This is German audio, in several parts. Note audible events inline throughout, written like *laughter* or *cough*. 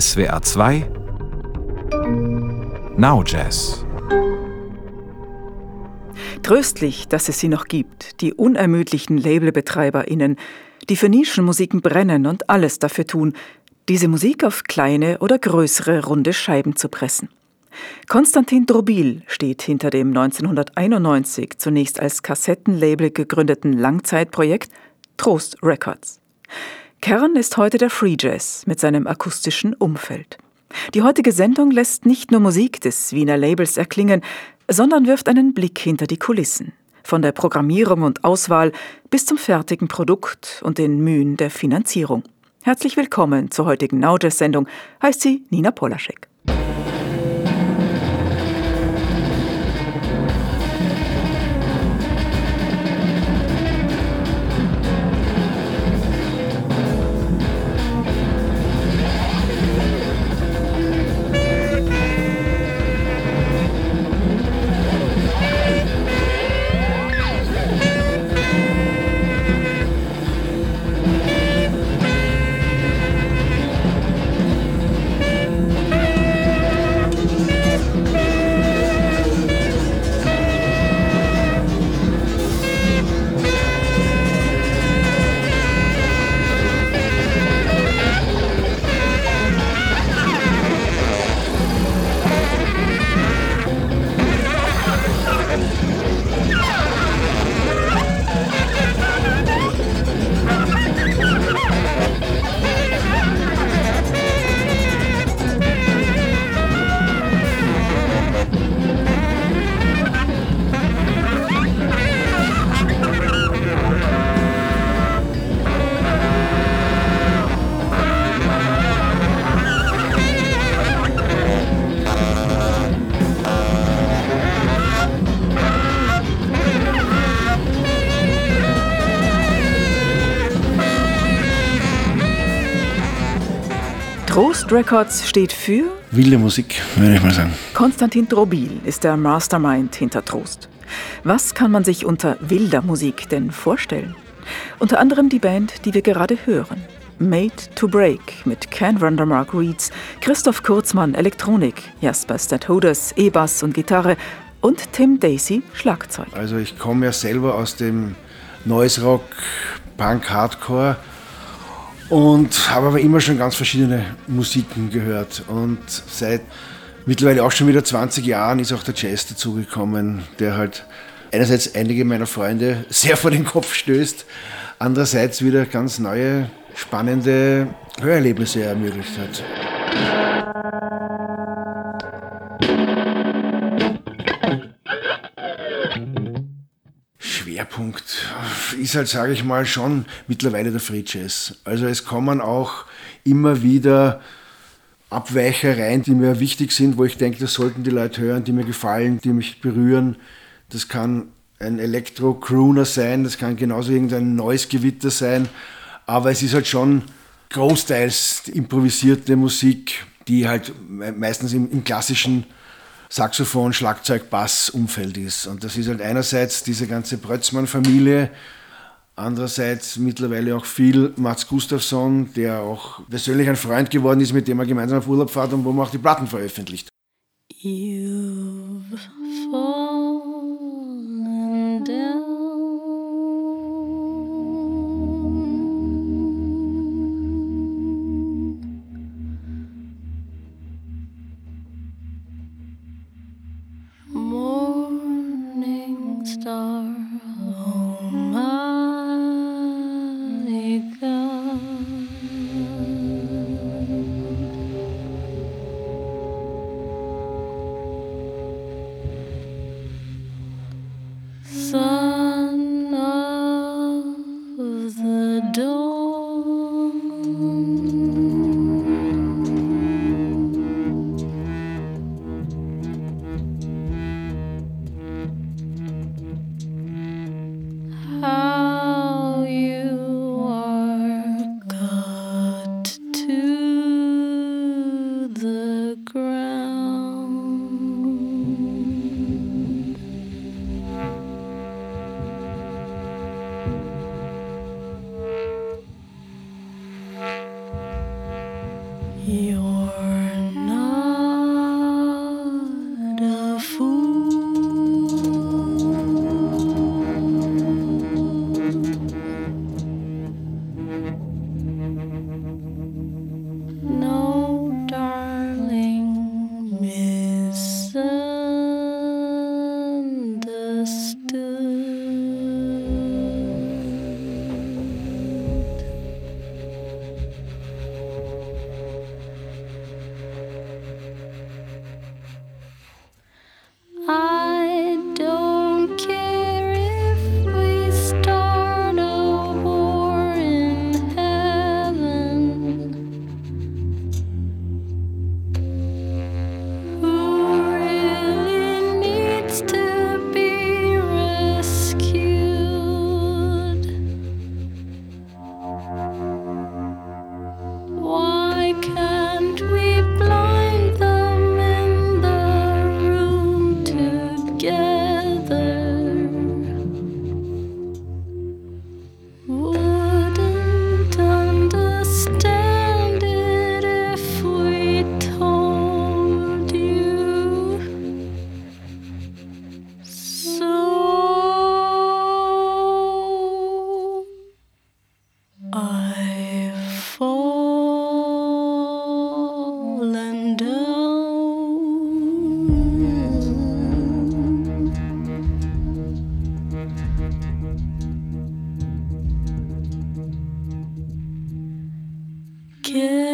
SWR 2 Now Jazz Tröstlich, dass es sie noch gibt, die unermüdlichen LabelbetreiberInnen, die für Nischenmusiken brennen und alles dafür tun, diese Musik auf kleine oder größere runde Scheiben zu pressen. Konstantin Drobil steht hinter dem 1991 zunächst als Kassettenlabel gegründeten Langzeitprojekt Trost Records. Kern ist heute der Free Jazz mit seinem akustischen Umfeld. Die heutige Sendung lässt nicht nur Musik des Wiener Labels erklingen, sondern wirft einen Blick hinter die Kulissen. Von der Programmierung und Auswahl bis zum fertigen Produkt und den Mühen der Finanzierung. Herzlich willkommen zur heutigen Now Jazz Sendung, heißt sie Nina Polaschek. Trost Records steht für wilde Musik, würde ich mal sagen. Konstantin Drobil ist der Mastermind hinter Trost. Was kann man sich unter wilder Musik denn vorstellen? Unter anderem die Band, die wir gerade hören. Made to Break mit Ken Vandermark Reeds, Christoph Kurzmann Elektronik, Jasper Stadhoders E-Bass und Gitarre und Tim Daisy Schlagzeug. Also ich komme ja selber aus dem Noise Rock, Punk, Hardcore und habe aber immer schon ganz verschiedene Musiken gehört. Und seit mittlerweile auch schon wieder 20 Jahren ist auch der Jazz dazugekommen, der halt einerseits einige meiner Freunde sehr vor den Kopf stößt, andererseits wieder ganz neue, spannende Hörerlebnisse ermöglicht hat. Schwerpunkt ist halt, sage ich mal, schon mittlerweile der Free Jazz. Also es kommen auch immer wieder Abweicher rein, die mir wichtig sind, wo ich denke, das sollten die Leute hören, die mir gefallen, die mich berühren. Das kann ein Elektro-Crooner sein, das kann genauso irgendein neues Gewitter sein, aber es ist halt schon großteils improvisierte Musik, die halt meistens im, im klassischen Saxophon, Schlagzeug, Bass Umfeld ist. Und das ist halt einerseits diese ganze Brötzmann-Familie, andererseits mittlerweile auch viel Mats Gustafsson, der auch persönlich ein Freund geworden ist, mit dem er gemeinsam auf Urlaub fährt und wo man auch die Platten veröffentlicht. You've fallen Yeah.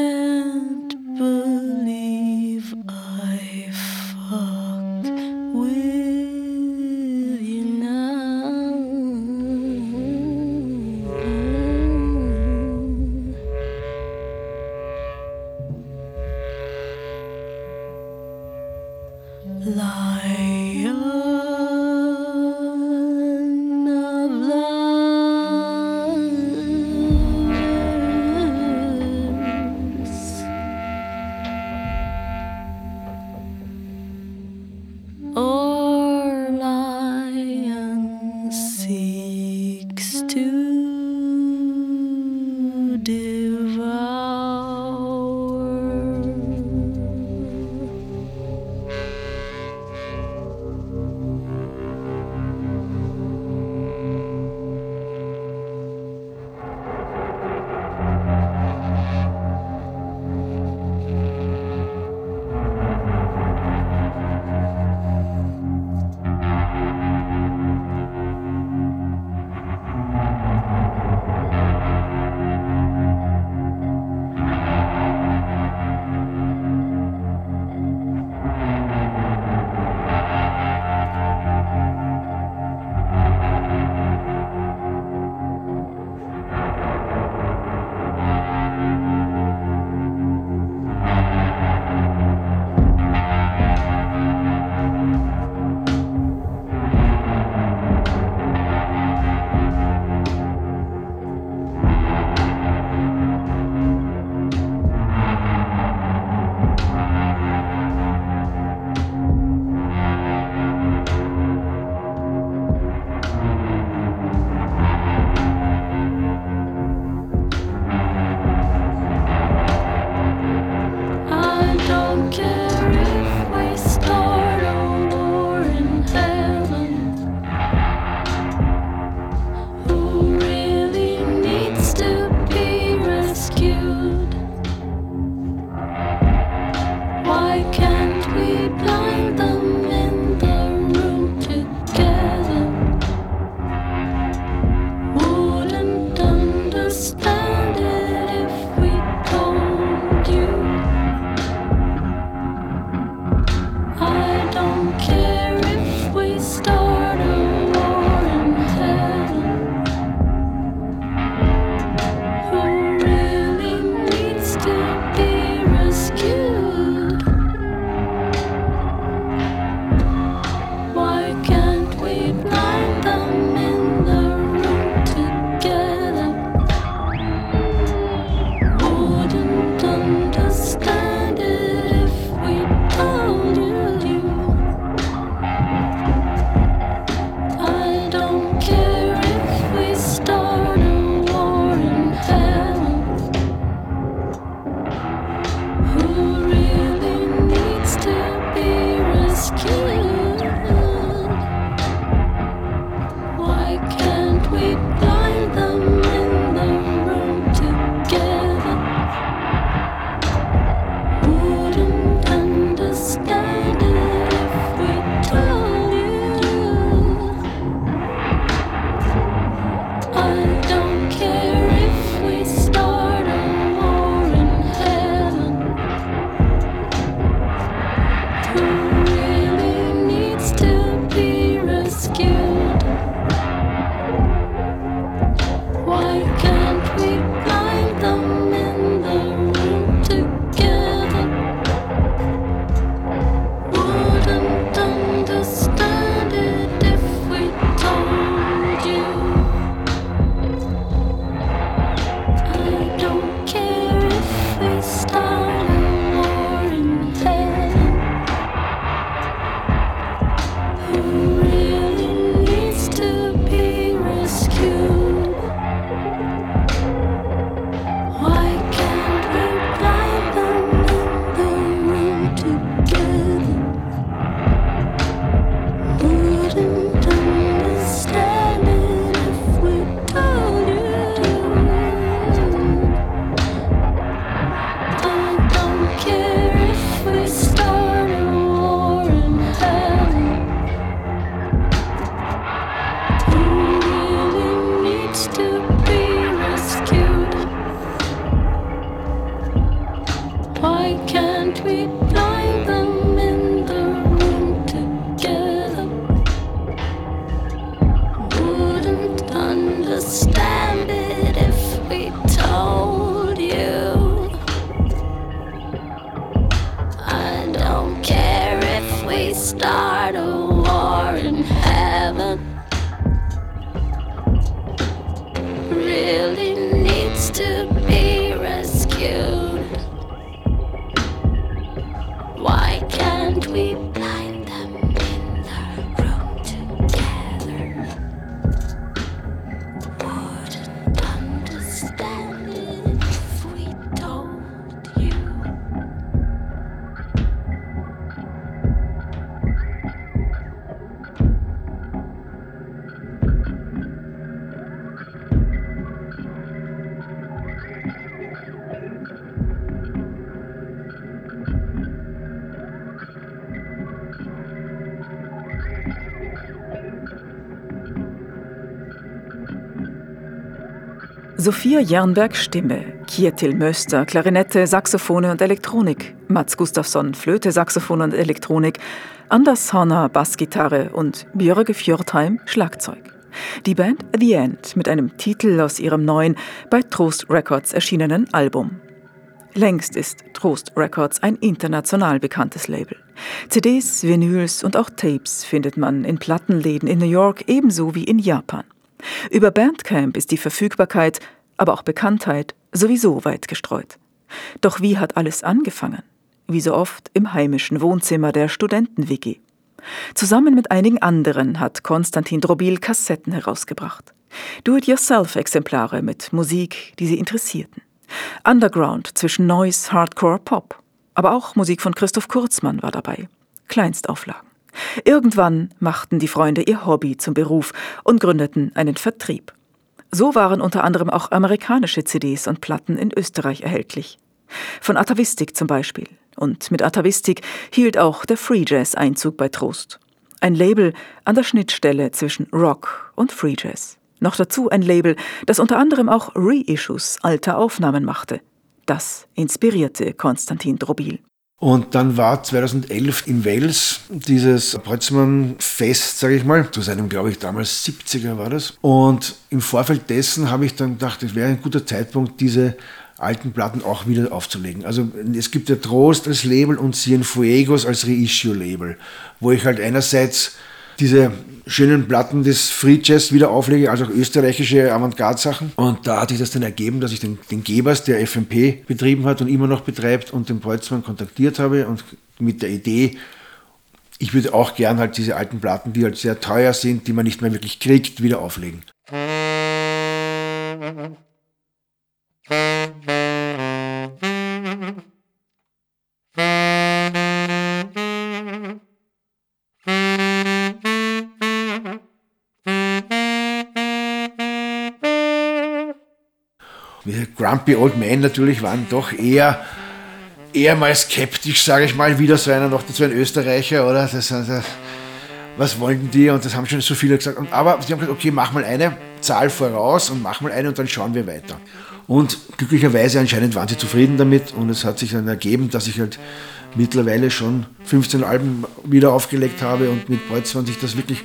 Sophia Jernberg Stimme, Kjetil Möster Klarinette, Saxophone und Elektronik, Mats Gustafsson Flöte, Saxophon und Elektronik, Anders Horner Bassgitarre und Björge Fjordheim Schlagzeug. Die Band The End mit einem Titel aus ihrem neuen, bei Trost Records erschienenen Album. Längst ist Trost Records ein international bekanntes Label. CDs, Vinyls und auch Tapes findet man in Plattenläden in New York ebenso wie in Japan. Über Bandcamp ist die Verfügbarkeit, aber auch Bekanntheit sowieso weit gestreut. Doch wie hat alles angefangen? Wie so oft im heimischen Wohnzimmer der Studenten-WG. Zusammen mit einigen anderen hat Konstantin Drobil Kassetten herausgebracht. Do-it-yourself-Exemplare mit Musik, die sie interessierten. Underground zwischen Noise, Hardcore, Pop. Aber auch Musik von Christoph Kurzmann war dabei. Kleinstauflagen. Irgendwann machten die Freunde ihr Hobby zum Beruf und gründeten einen Vertrieb. So waren unter anderem auch amerikanische CDs und Platten in Österreich erhältlich. Von Atavistik zum Beispiel. Und mit Atavistik hielt auch der Free Jazz Einzug bei Trost. Ein Label an der Schnittstelle zwischen Rock und Free Jazz. Noch dazu ein Label, das unter anderem auch Reissues alter Aufnahmen machte. Das inspirierte Konstantin Drobil. Und dann war 2011 in Wales dieses Boltzmann-Fest, sage ich mal, zu seinem, glaube ich, damals 70er war das. Und im Vorfeld dessen habe ich dann gedacht, es wäre ein guter Zeitpunkt, diese alten Platten auch wieder aufzulegen. Also es gibt ja Trost als Label und Cienfuegos als Reissue-Label, wo ich halt einerseits diese schönen Platten des Free Jazz wieder auflege, also auch österreichische Avantgarde-Sachen. Und da hat sich das dann ergeben, dass ich den, den Gebers, der FMP betrieben hat und immer noch betreibt, und den Boltzmann kontaktiert habe und mit der Idee, ich würde auch gern halt diese alten Platten, die halt sehr teuer sind, die man nicht mehr wirklich kriegt, wieder auflegen. Grumpy Old Men natürlich waren doch eher, eher mal skeptisch, sage ich mal, wieder so einer, noch dazu ein Österreicher, oder? Das, das, was wollten die? Und das haben schon so viele gesagt. Aber sie haben gesagt, okay, mach mal eine Zahl voraus und mach mal eine und dann schauen wir weiter. Und glücklicherweise anscheinend waren sie zufrieden damit und es hat sich dann ergeben, dass ich halt mittlerweile schon 15 Alben wieder aufgelegt habe und mit Boltzmann sich das wirklich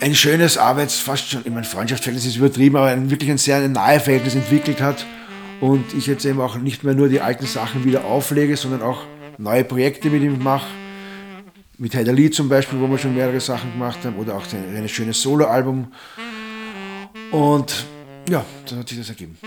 ein schönes Arbeits-, fast schon, ich meine, Freundschaftsverhältnis ist übertrieben, aber ein, wirklich ein sehr nahe Verhältnis entwickelt hat. Und ich jetzt eben auch nicht mehr nur die alten Sachen wieder auflege, sondern auch neue Projekte mit ihm mache. Mit Heider Lee zum Beispiel, wo wir schon mehrere Sachen gemacht haben, oder auch ein, ein schönes Soloalbum. Und ja, dann hat sich das ergeben.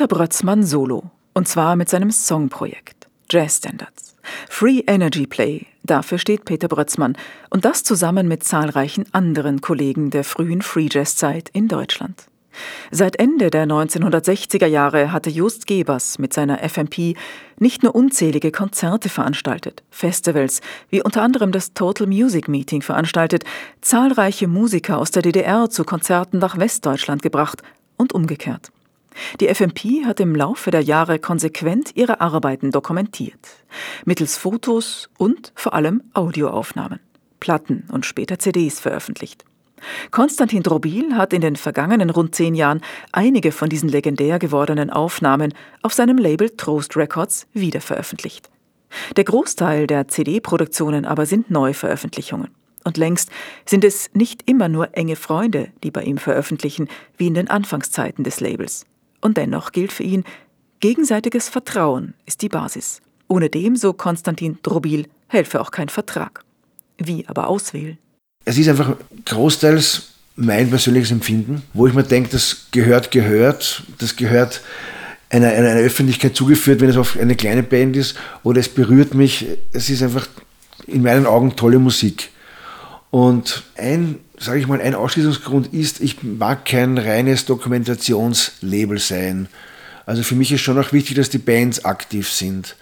Peter Brötzmann solo. Und zwar mit seinem Songprojekt Jazz Standards. Free Energy Play, dafür steht Peter Brötzmann. Und das zusammen mit zahlreichen anderen Kollegen der frühen Free Jazz Zeit in Deutschland. Seit Ende der 1960er Jahre hatte Just Gebers mit seiner FMP nicht nur unzählige Konzerte veranstaltet, Festivals, wie unter anderem das Total Music Meeting veranstaltet, zahlreiche Musiker aus der DDR zu Konzerten nach Westdeutschland gebracht und umgekehrt. Die FMP hat im Laufe der Jahre konsequent ihre Arbeiten dokumentiert, mittels Fotos und vor allem Audioaufnahmen, Platten und später CDs veröffentlicht. Konstantin Drobil hat in den vergangenen rund zehn Jahren einige von diesen legendär gewordenen Aufnahmen auf seinem Label Trost Records wiederveröffentlicht. Der Großteil der CD-Produktionen aber sind Neuveröffentlichungen. Und längst sind es nicht immer nur enge Freunde, die bei ihm veröffentlichen, wie in den Anfangszeiten des Labels. Und dennoch gilt für ihn, gegenseitiges Vertrauen ist die Basis. Ohne dem, so Konstantin Drobil, helfe auch kein Vertrag. Wie aber auswählen? Es ist einfach großteils mein persönliches Empfinden, wo ich mir denke, das gehört, gehört, das gehört einer, einer Öffentlichkeit zugeführt, wenn es auf eine kleine Band ist, oder es berührt mich. Es ist einfach in meinen Augen tolle Musik. Und ein, sage ich mal, ein Ausschließungsgrund ist, ich mag kein reines Dokumentationslabel sein. Also für mich ist schon auch wichtig, dass die Bands aktiv sind.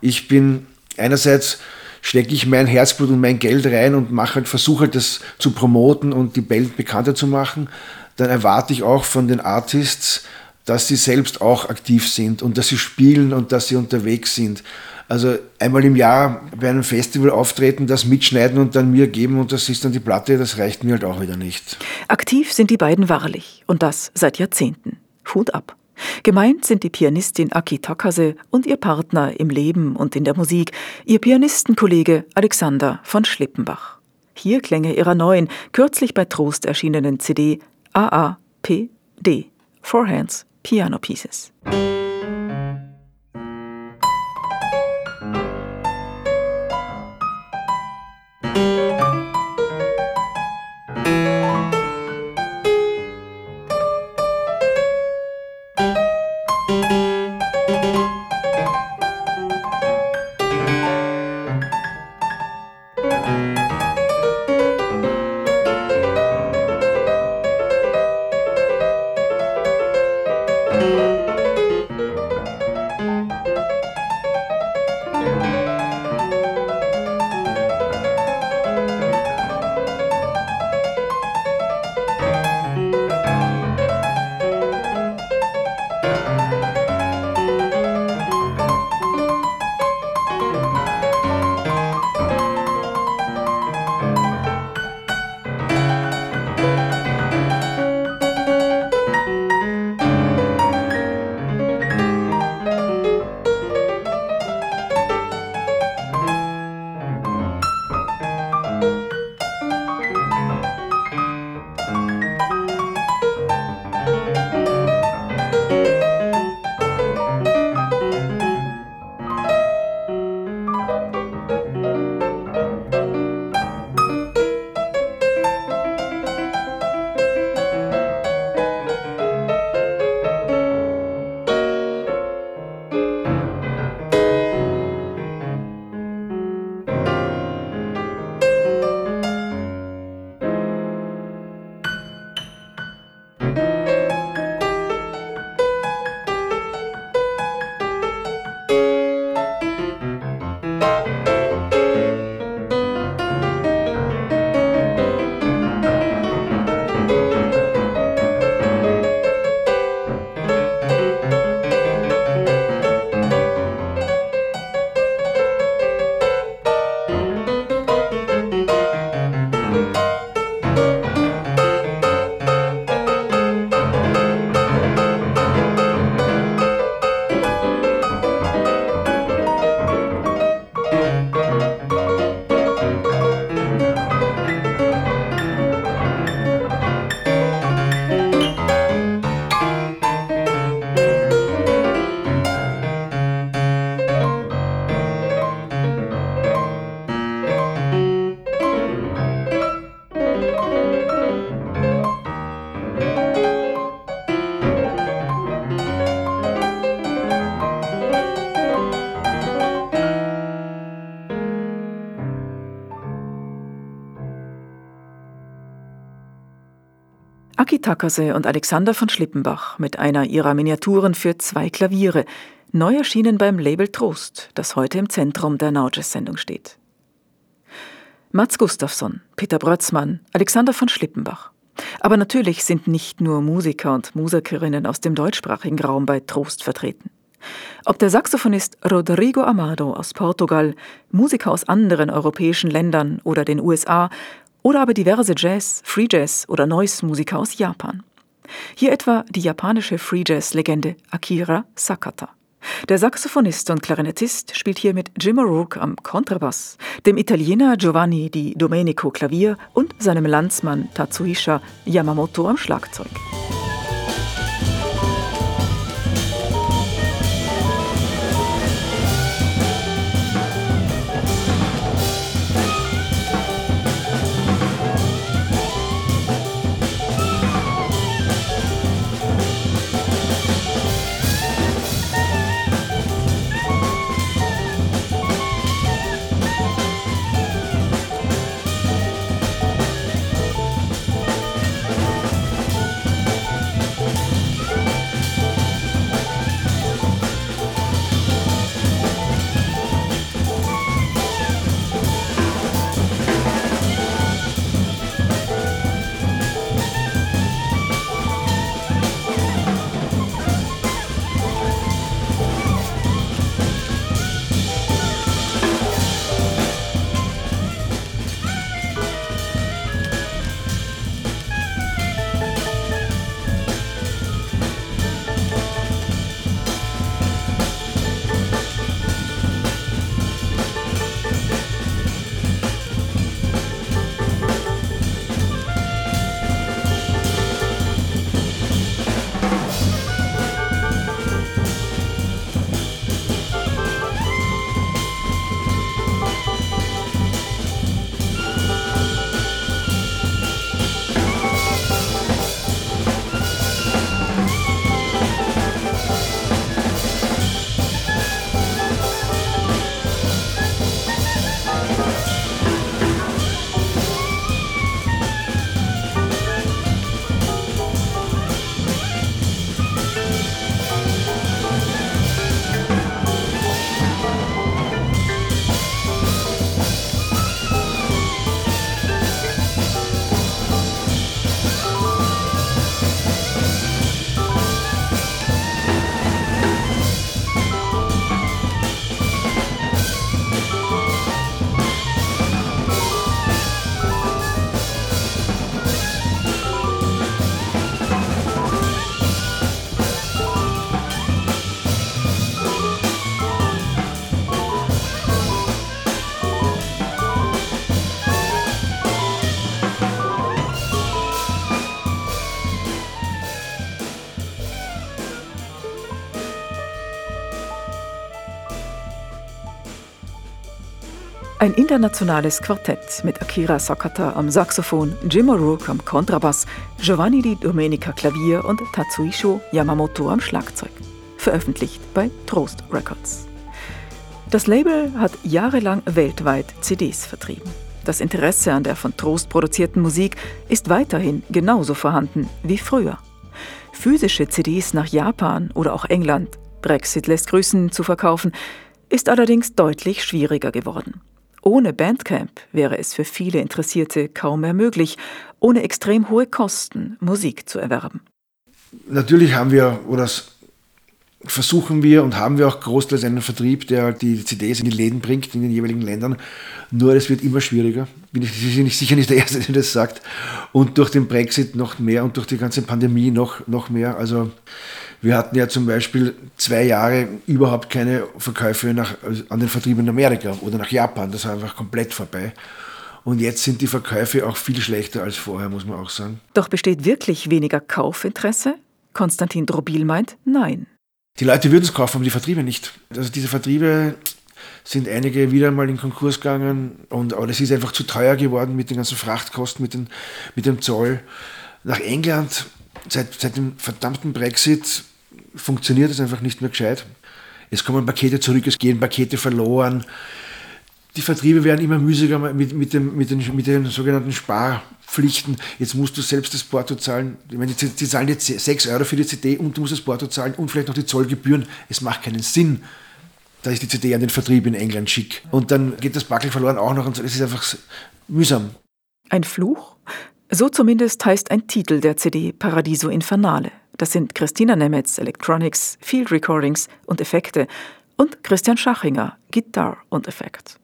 Ich bin einerseits stecke ich mein Herzblut und mein Geld rein und mache halt, versuche halt das zu promoten und die Band bekannter zu machen, dann erwarte ich auch von den Artists, dass sie selbst auch aktiv sind und dass sie spielen und dass sie unterwegs sind. Also einmal im Jahr bei einem Festival auftreten, das mitschneiden und dann mir geben und das ist dann die Platte, das reicht mir halt auch wieder nicht. Aktiv sind die beiden wahrlich und das seit Jahrzehnten. Hut ab. Gemeint sind die Pianistin Aki Takase und ihr Partner im Leben und in der Musik, ihr Pianistenkollege Alexander von Schlippenbach. Hier Klänge ihrer neuen, kürzlich bei Trost erschienenen CD AAPD, Four Hands Piano Pieces. Takase und Alexander von Schlippenbach mit einer ihrer Miniaturen für zwei Klaviere, neu erschienen beim Label Trost, das heute im Zentrum der Nauges-Sendung steht. Mats Gustafsson, Peter Brötzmann, Alexander von Schlippenbach. Aber natürlich sind nicht nur Musiker und Musikerinnen aus dem deutschsprachigen Raum bei Trost vertreten. Ob der Saxophonist Rodrigo Amado aus Portugal, Musiker aus anderen europäischen Ländern oder den USA oder aber diverse Jazz, Free Jazz oder Noise-Musiker aus Japan. Hier etwa die japanische Free Jazz-Legende Akira Sakata. Der Saxophonist und Klarinettist spielt hier mit Jim O'Rourke am Kontrabass, dem Italiener Giovanni Di Domenico Klavier und seinem Landsmann Tatsuhisha Yamamoto am Schlagzeug. Internationales Quartett mit Akira Sakata am Saxophon, Jim O'Rourke am Kontrabass, Giovanni Di Domenica Klavier und Tatsuisho Yamamoto am Schlagzeug. Veröffentlicht bei Trost Records. Das Label hat jahrelang weltweit CDs vertrieben. Das Interesse an der von Trost produzierten Musik ist weiterhin genauso vorhanden wie früher. Physische CDs nach Japan oder auch England, Brexit lässt grüßen, zu verkaufen, ist allerdings deutlich schwieriger geworden. Ohne Bandcamp wäre es für viele Interessierte kaum mehr möglich, ohne extrem hohe Kosten Musik zu erwerben. Natürlich haben wir, oder versuchen wir und haben wir auch großteils einen Vertrieb, der die CDs in die Läden bringt, in den jeweiligen Ländern. Nur es wird immer schwieriger. Bin ich sicher nicht der Erste, der das sagt. Und durch den Brexit noch mehr und durch die ganze Pandemie noch, noch mehr. Also wir hatten ja zum Beispiel zwei Jahre überhaupt keine Verkäufe nach, an den Vertrieb in Amerika oder nach Japan. Das war einfach komplett vorbei. Und jetzt sind die Verkäufe auch viel schlechter als vorher, muss man auch sagen. Doch besteht wirklich weniger Kaufinteresse? Konstantin Drobil meint, nein. Die Leute würden es kaufen, aber die Vertriebe nicht. Also diese Vertriebe sind einige wieder mal in Konkurs gegangen, und, aber das ist einfach zu teuer geworden mit den ganzen Frachtkosten, mit, den, mit dem Zoll. Nach England seit, seit dem verdammten Brexit funktioniert es einfach nicht mehr gescheit. Es kommen Pakete zurück, es gehen Pakete verloren. die Vertriebe werden immer mühsiger mit, mit, dem, mit, den, mit den sogenannten Sparpflichten. Jetzt musst du selbst das Porto zahlen. Ich meine, die, die zahlen jetzt 6 Euro für die CD und du musst das Porto zahlen und vielleicht noch die Zollgebühren. Es macht keinen Sinn. Da ist die CD an den Vertrieb in England schick. Und dann geht das Backel verloren auch noch und so. Es ist einfach mühsam. Ein Fluch? So zumindest heißt ein Titel der CD Paradiso Infernale. Das sind Christina Nemetz Electronics, Field Recordings und Effekte und Christian Schachinger Gitarre und Effekt.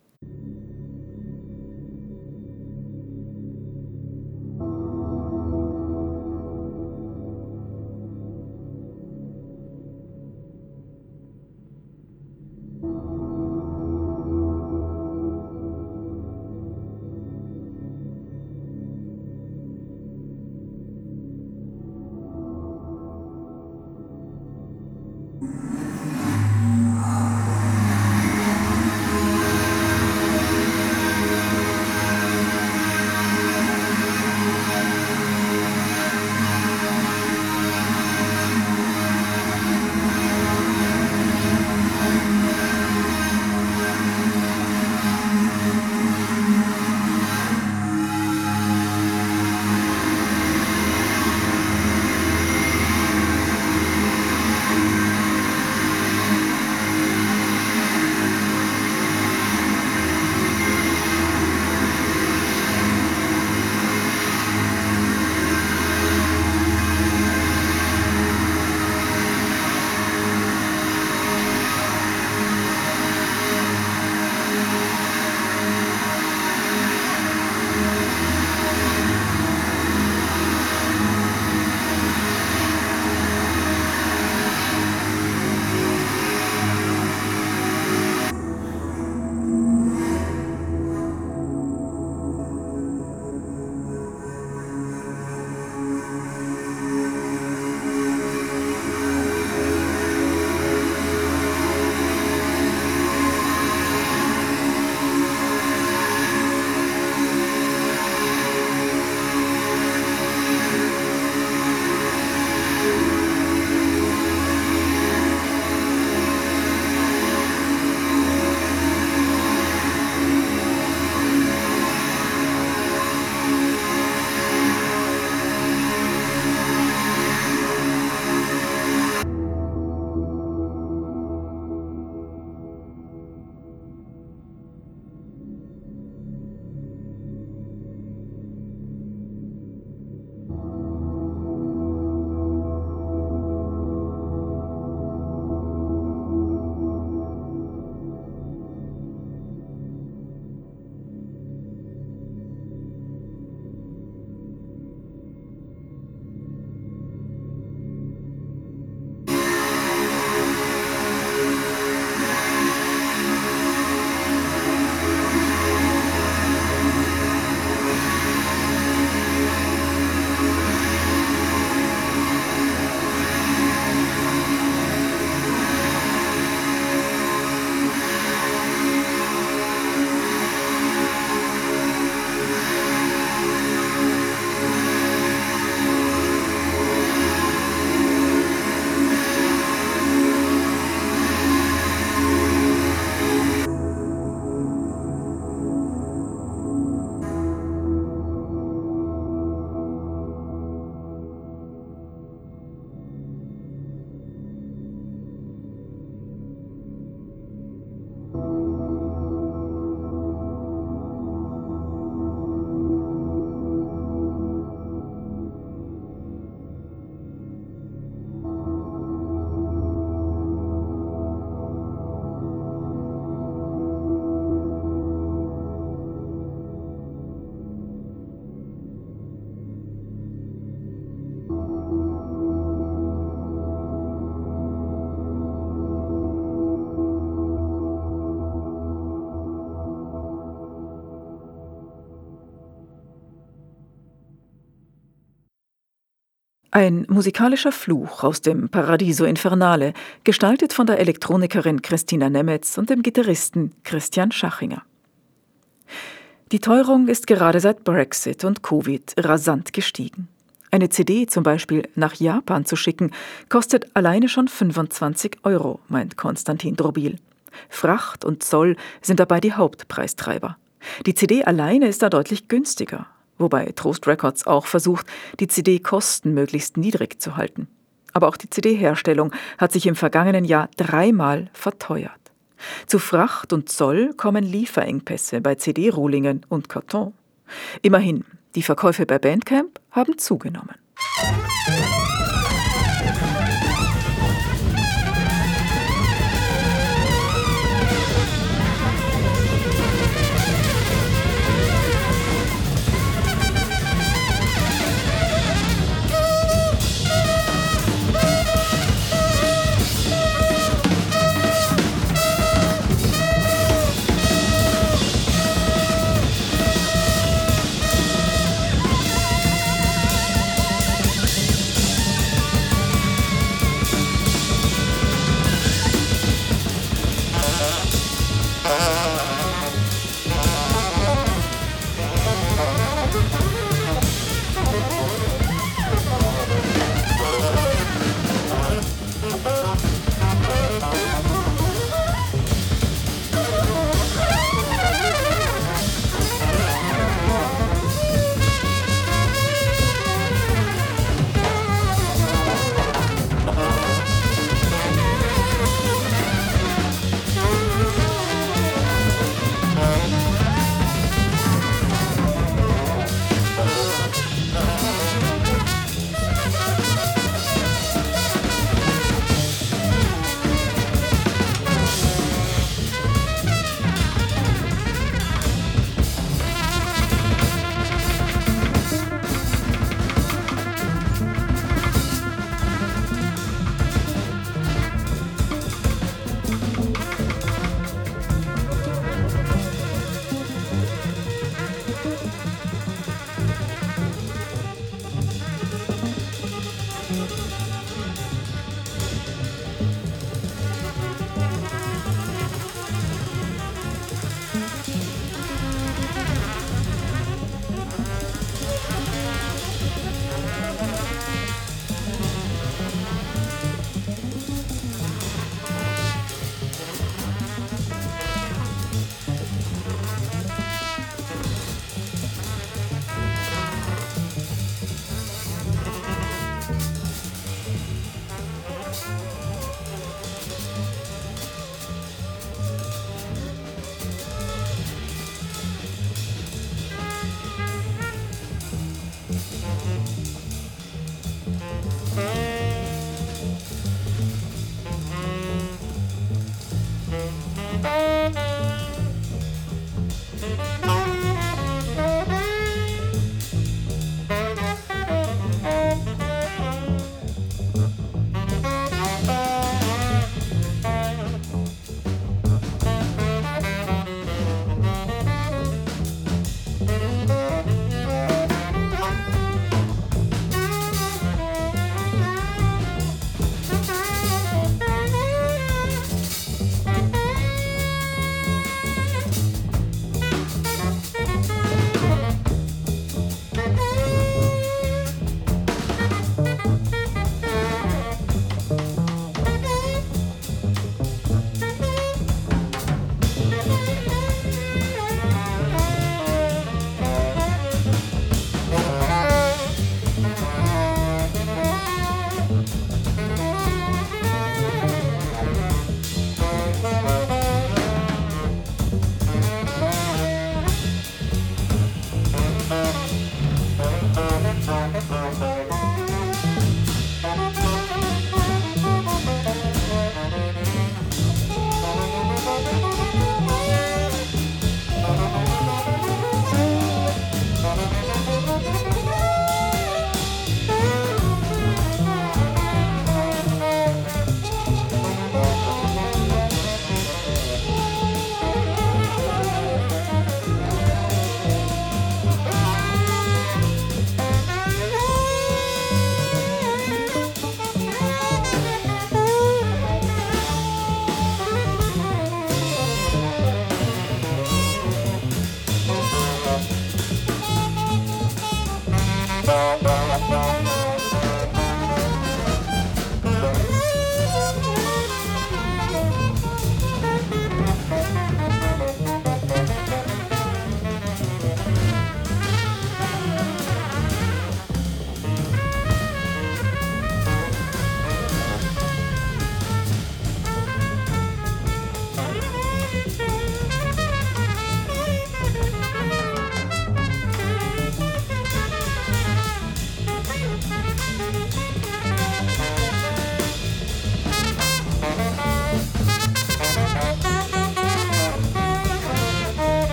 Ein musikalischer Fluch aus dem Paradiso Infernale, gestaltet von der Elektronikerin Christina Nemetz und dem Gitarristen Christian Schachinger. Die Teuerung ist gerade seit Brexit und Covid rasant gestiegen. Eine CD zum Beispiel nach Japan zu schicken, kostet alleine schon 25 Euro, meint Konstantin Drobil. Fracht und Zoll sind dabei die Hauptpreistreiber. Die CD alleine ist da deutlich günstiger, wobei Trost Records auch versucht, die CD-Kosten möglichst niedrig zu halten. Aber auch die CD-Herstellung hat sich im vergangenen Jahr dreimal verteuert. Zu Fracht und Zoll kommen Lieferengpässe bei CD-Rohlingen und Karton. Immerhin, die Verkäufe bei Bandcamp haben zugenommen.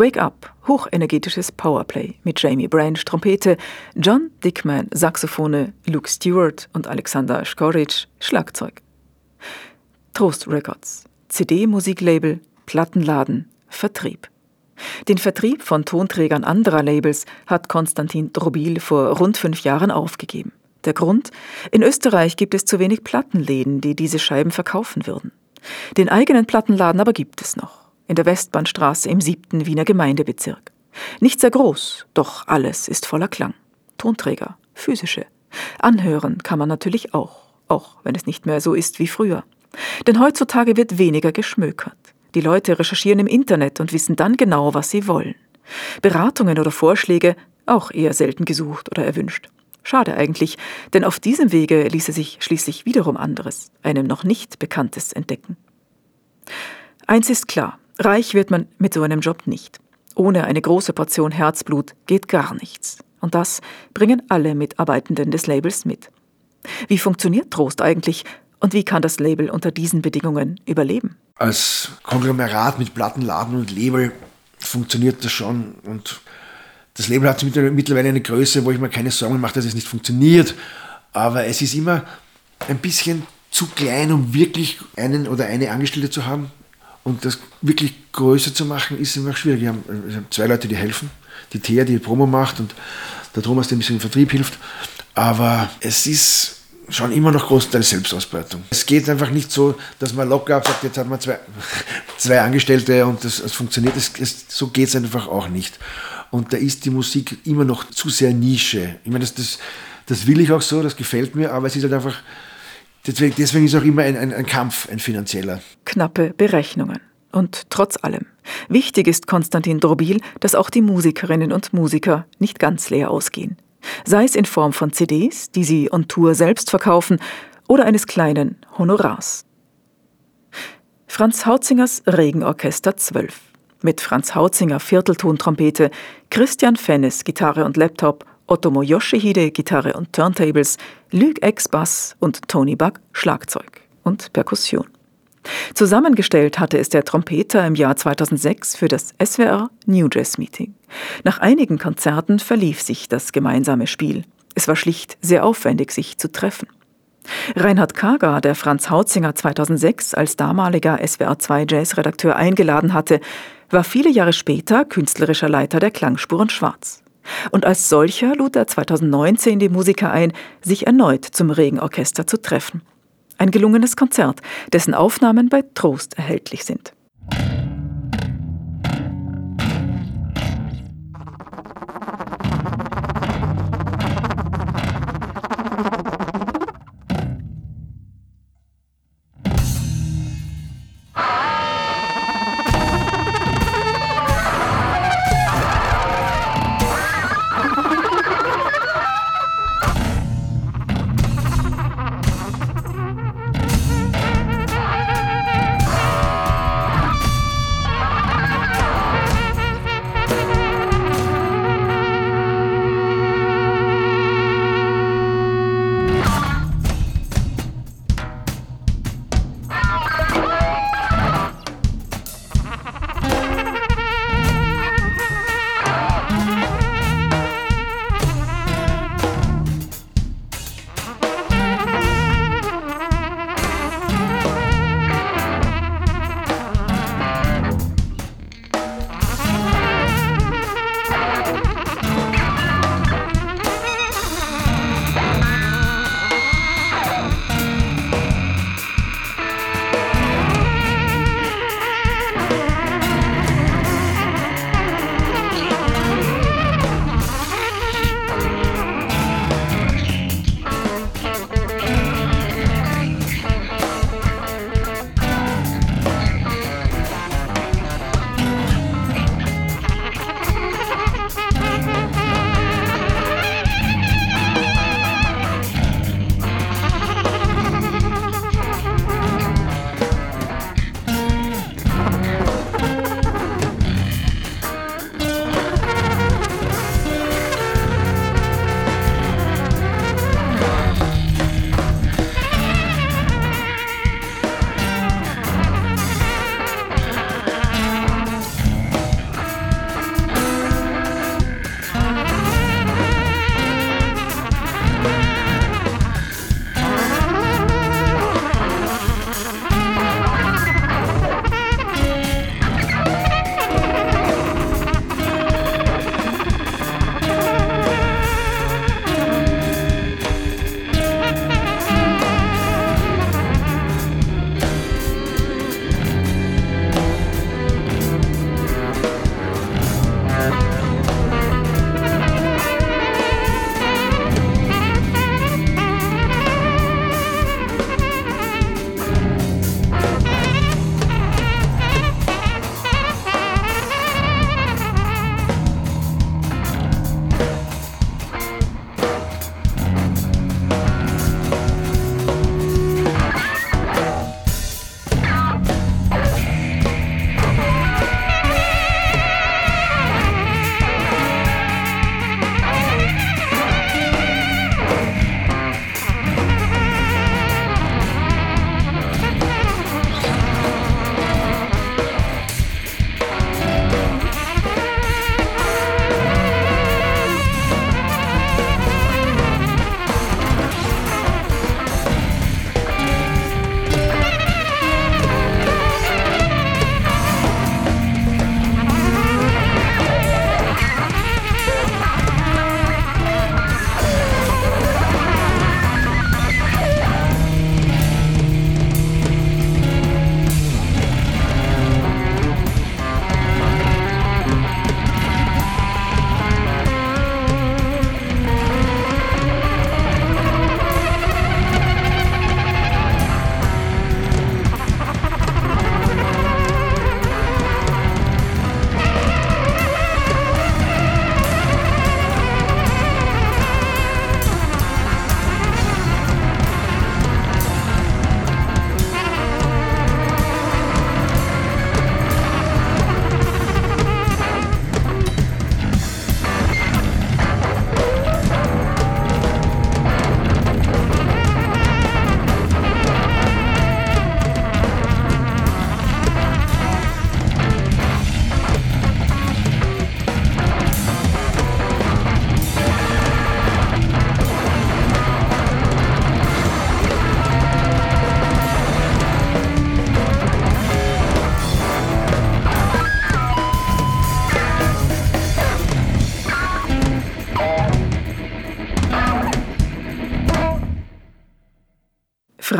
Wake Up, hochenergetisches Powerplay mit Jamie Branch Trompete, John Dickman Saxophone, Luke Stewart und Alexander Skoric Schlagzeug. Trost Records, CD-Musiklabel, Plattenladen, Vertrieb. Den Vertrieb von Tonträgern anderer Labels hat Konstantin Drobil vor rund fünf Jahren aufgegeben. Der Grund? In Österreich gibt es zu wenig Plattenläden, die diese Scheiben verkaufen würden. Den eigenen Plattenladen aber gibt es noch, in der Westbahnstraße im siebten Wiener Gemeindebezirk. Nicht sehr groß, doch alles ist voller Klang. Tonträger, physische. Anhören kann man natürlich auch, auch wenn es nicht mehr so ist wie früher. Denn heutzutage wird weniger geschmökert. Die Leute recherchieren im Internet und wissen dann genau, was sie wollen. Beratungen oder Vorschläge auch eher selten gesucht oder erwünscht. Schade eigentlich, denn auf diesem Wege ließe sich schließlich wiederum anderes, einem noch nicht Bekanntes entdecken. Eins ist klar, reich wird man mit so einem Job nicht. Ohne eine große Portion Herzblut geht gar nichts. Und das bringen alle Mitarbeitenden des Labels mit. Wie funktioniert Trost eigentlich und wie kann das Label unter diesen Bedingungen überleben? Als Konglomerat mit Plattenladen und Label funktioniert das schon und das Label hat mittlerweile eine Größe, wo ich mir keine Sorgen mache, dass es nicht funktioniert. Aber es ist immer ein bisschen zu klein, um wirklich einen oder eine Angestellte zu haben. Und das wirklich größer zu machen, ist immer schwierig. Wir haben, wir haben zwei Leute, die helfen. Die Thea, die Promo macht und der Thomas, der ein bisschen im Vertrieb hilft. Aber es ist schon immer noch großteils Selbstausbeutung. Es geht einfach nicht so, dass man locker absagt, jetzt hat man zwei, *laughs* zwei Angestellte und das, das funktioniert. Es, es, so geht es einfach auch nicht. Und da ist die Musik immer noch zu sehr Nische. Ich meine, das, das, das will ich auch so, das gefällt mir, aber es ist halt einfach, deswegen, deswegen ist auch immer ein, ein, ein Kampf, ein finanzieller. Knappe Berechnungen. Und trotz allem. Wichtig ist Konstantin Drobil, dass auch die Musikerinnen und Musiker nicht ganz leer ausgehen. Sei es in Form von CDs, die sie on Tour selbst verkaufen, oder eines kleinen Honorars. Franz Hautzingers Regenorchester 12 mit Franz Hautzinger Vierteltontrompete, Christian Fennes Gitarre und Laptop, Otomo Yoshihide Gitarre und Turntables, Luke X Bass und Tony Buck Schlagzeug und Perkussion. Zusammengestellt hatte es der Trompeter im Jahr 2006 für das SWR New Jazz Meeting. Nach einigen Konzerten verlief sich das gemeinsame Spiel. Es war schlicht sehr aufwendig, sich zu treffen. Reinhard Kager, der Franz Hautzinger 2006 als damaliger SWR2 Jazzredakteur eingeladen hatte, war viele Jahre später künstlerischer Leiter der Klangspuren Schwarz. Und als solcher lud er 2019 die Musiker ein, sich erneut zum Regenorchester zu treffen. Ein gelungenes Konzert, dessen Aufnahmen bei Trost erhältlich sind.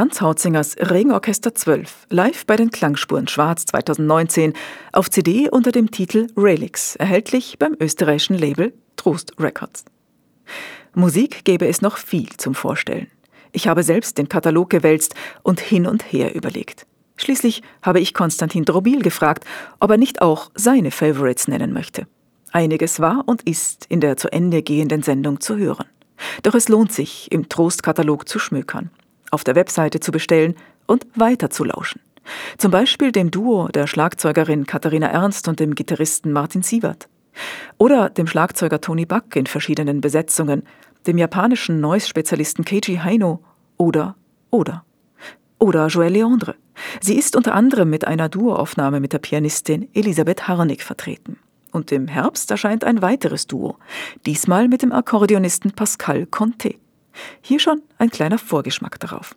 Franz Hautzingers Regenorchester 12, live bei den Klangspuren Schwarz 2019, auf CD unter dem Titel Relics, erhältlich beim österreichischen Label Trost Records. Musik gäbe es noch viel zum Vorstellen. Ich habe selbst den Katalog gewälzt und hin und her überlegt. Schließlich habe ich Konstantin Drobil gefragt, ob er nicht auch seine Favorites nennen möchte. Einiges war und ist in der zu Ende gehenden Sendung zu hören. Doch es lohnt sich, im Trostkatalog zu schmökern, auf der Webseite zu bestellen und weiter zu lauschen. Zum Beispiel dem Duo der Schlagzeugerin Katharina Ernst und dem Gitarristen Martin Sievert. Oder dem Schlagzeuger Tony Buck in verschiedenen Besetzungen, dem japanischen Noise-Spezialisten Keiji Haino oder, oder. Oder Joël Leandre. Sie ist unter anderem mit einer Duoaufnahme mit der Pianistin Elisabeth Harnik vertreten. Und im Herbst erscheint ein weiteres Duo, diesmal mit dem Akkordeonisten Pascal Conté. Hier schon ein kleiner Vorgeschmack darauf.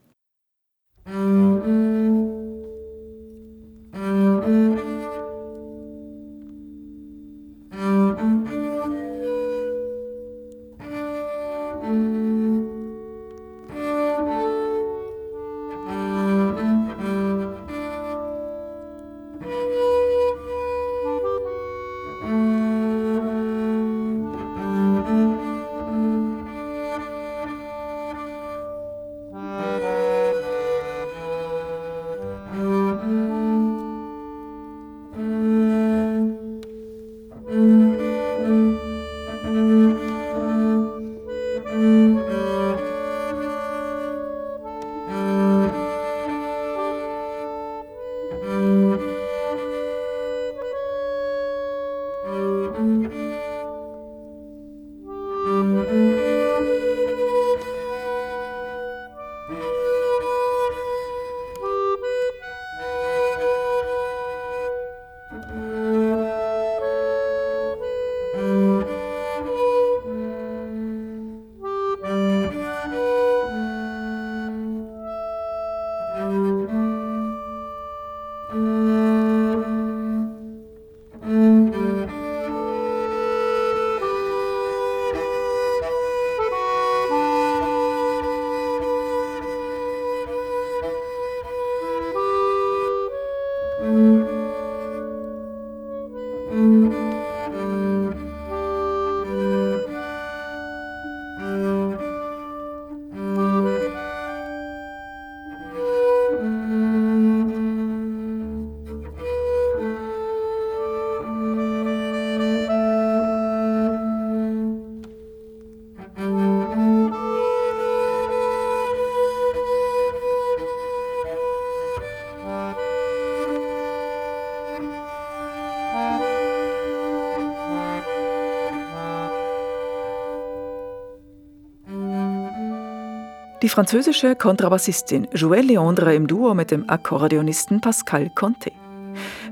Die französische Kontrabassistin Joëlle Leandre im Duo mit dem Akkordeonisten Pascal Conté.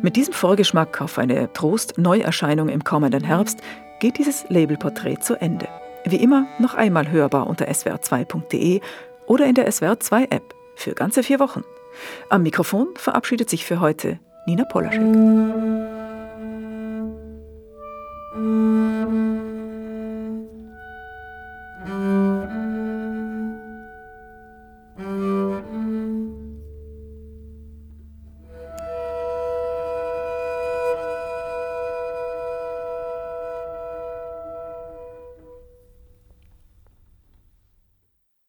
Mit diesem Vorgeschmack auf eine Trost-Neuerscheinung im kommenden Herbst geht dieses Labelporträt zu Ende. Wie immer noch einmal hörbar unter swr2.de oder in der SWR2-App für ganze vier Wochen. Am Mikrofon verabschiedet sich für heute Nina Polaschek.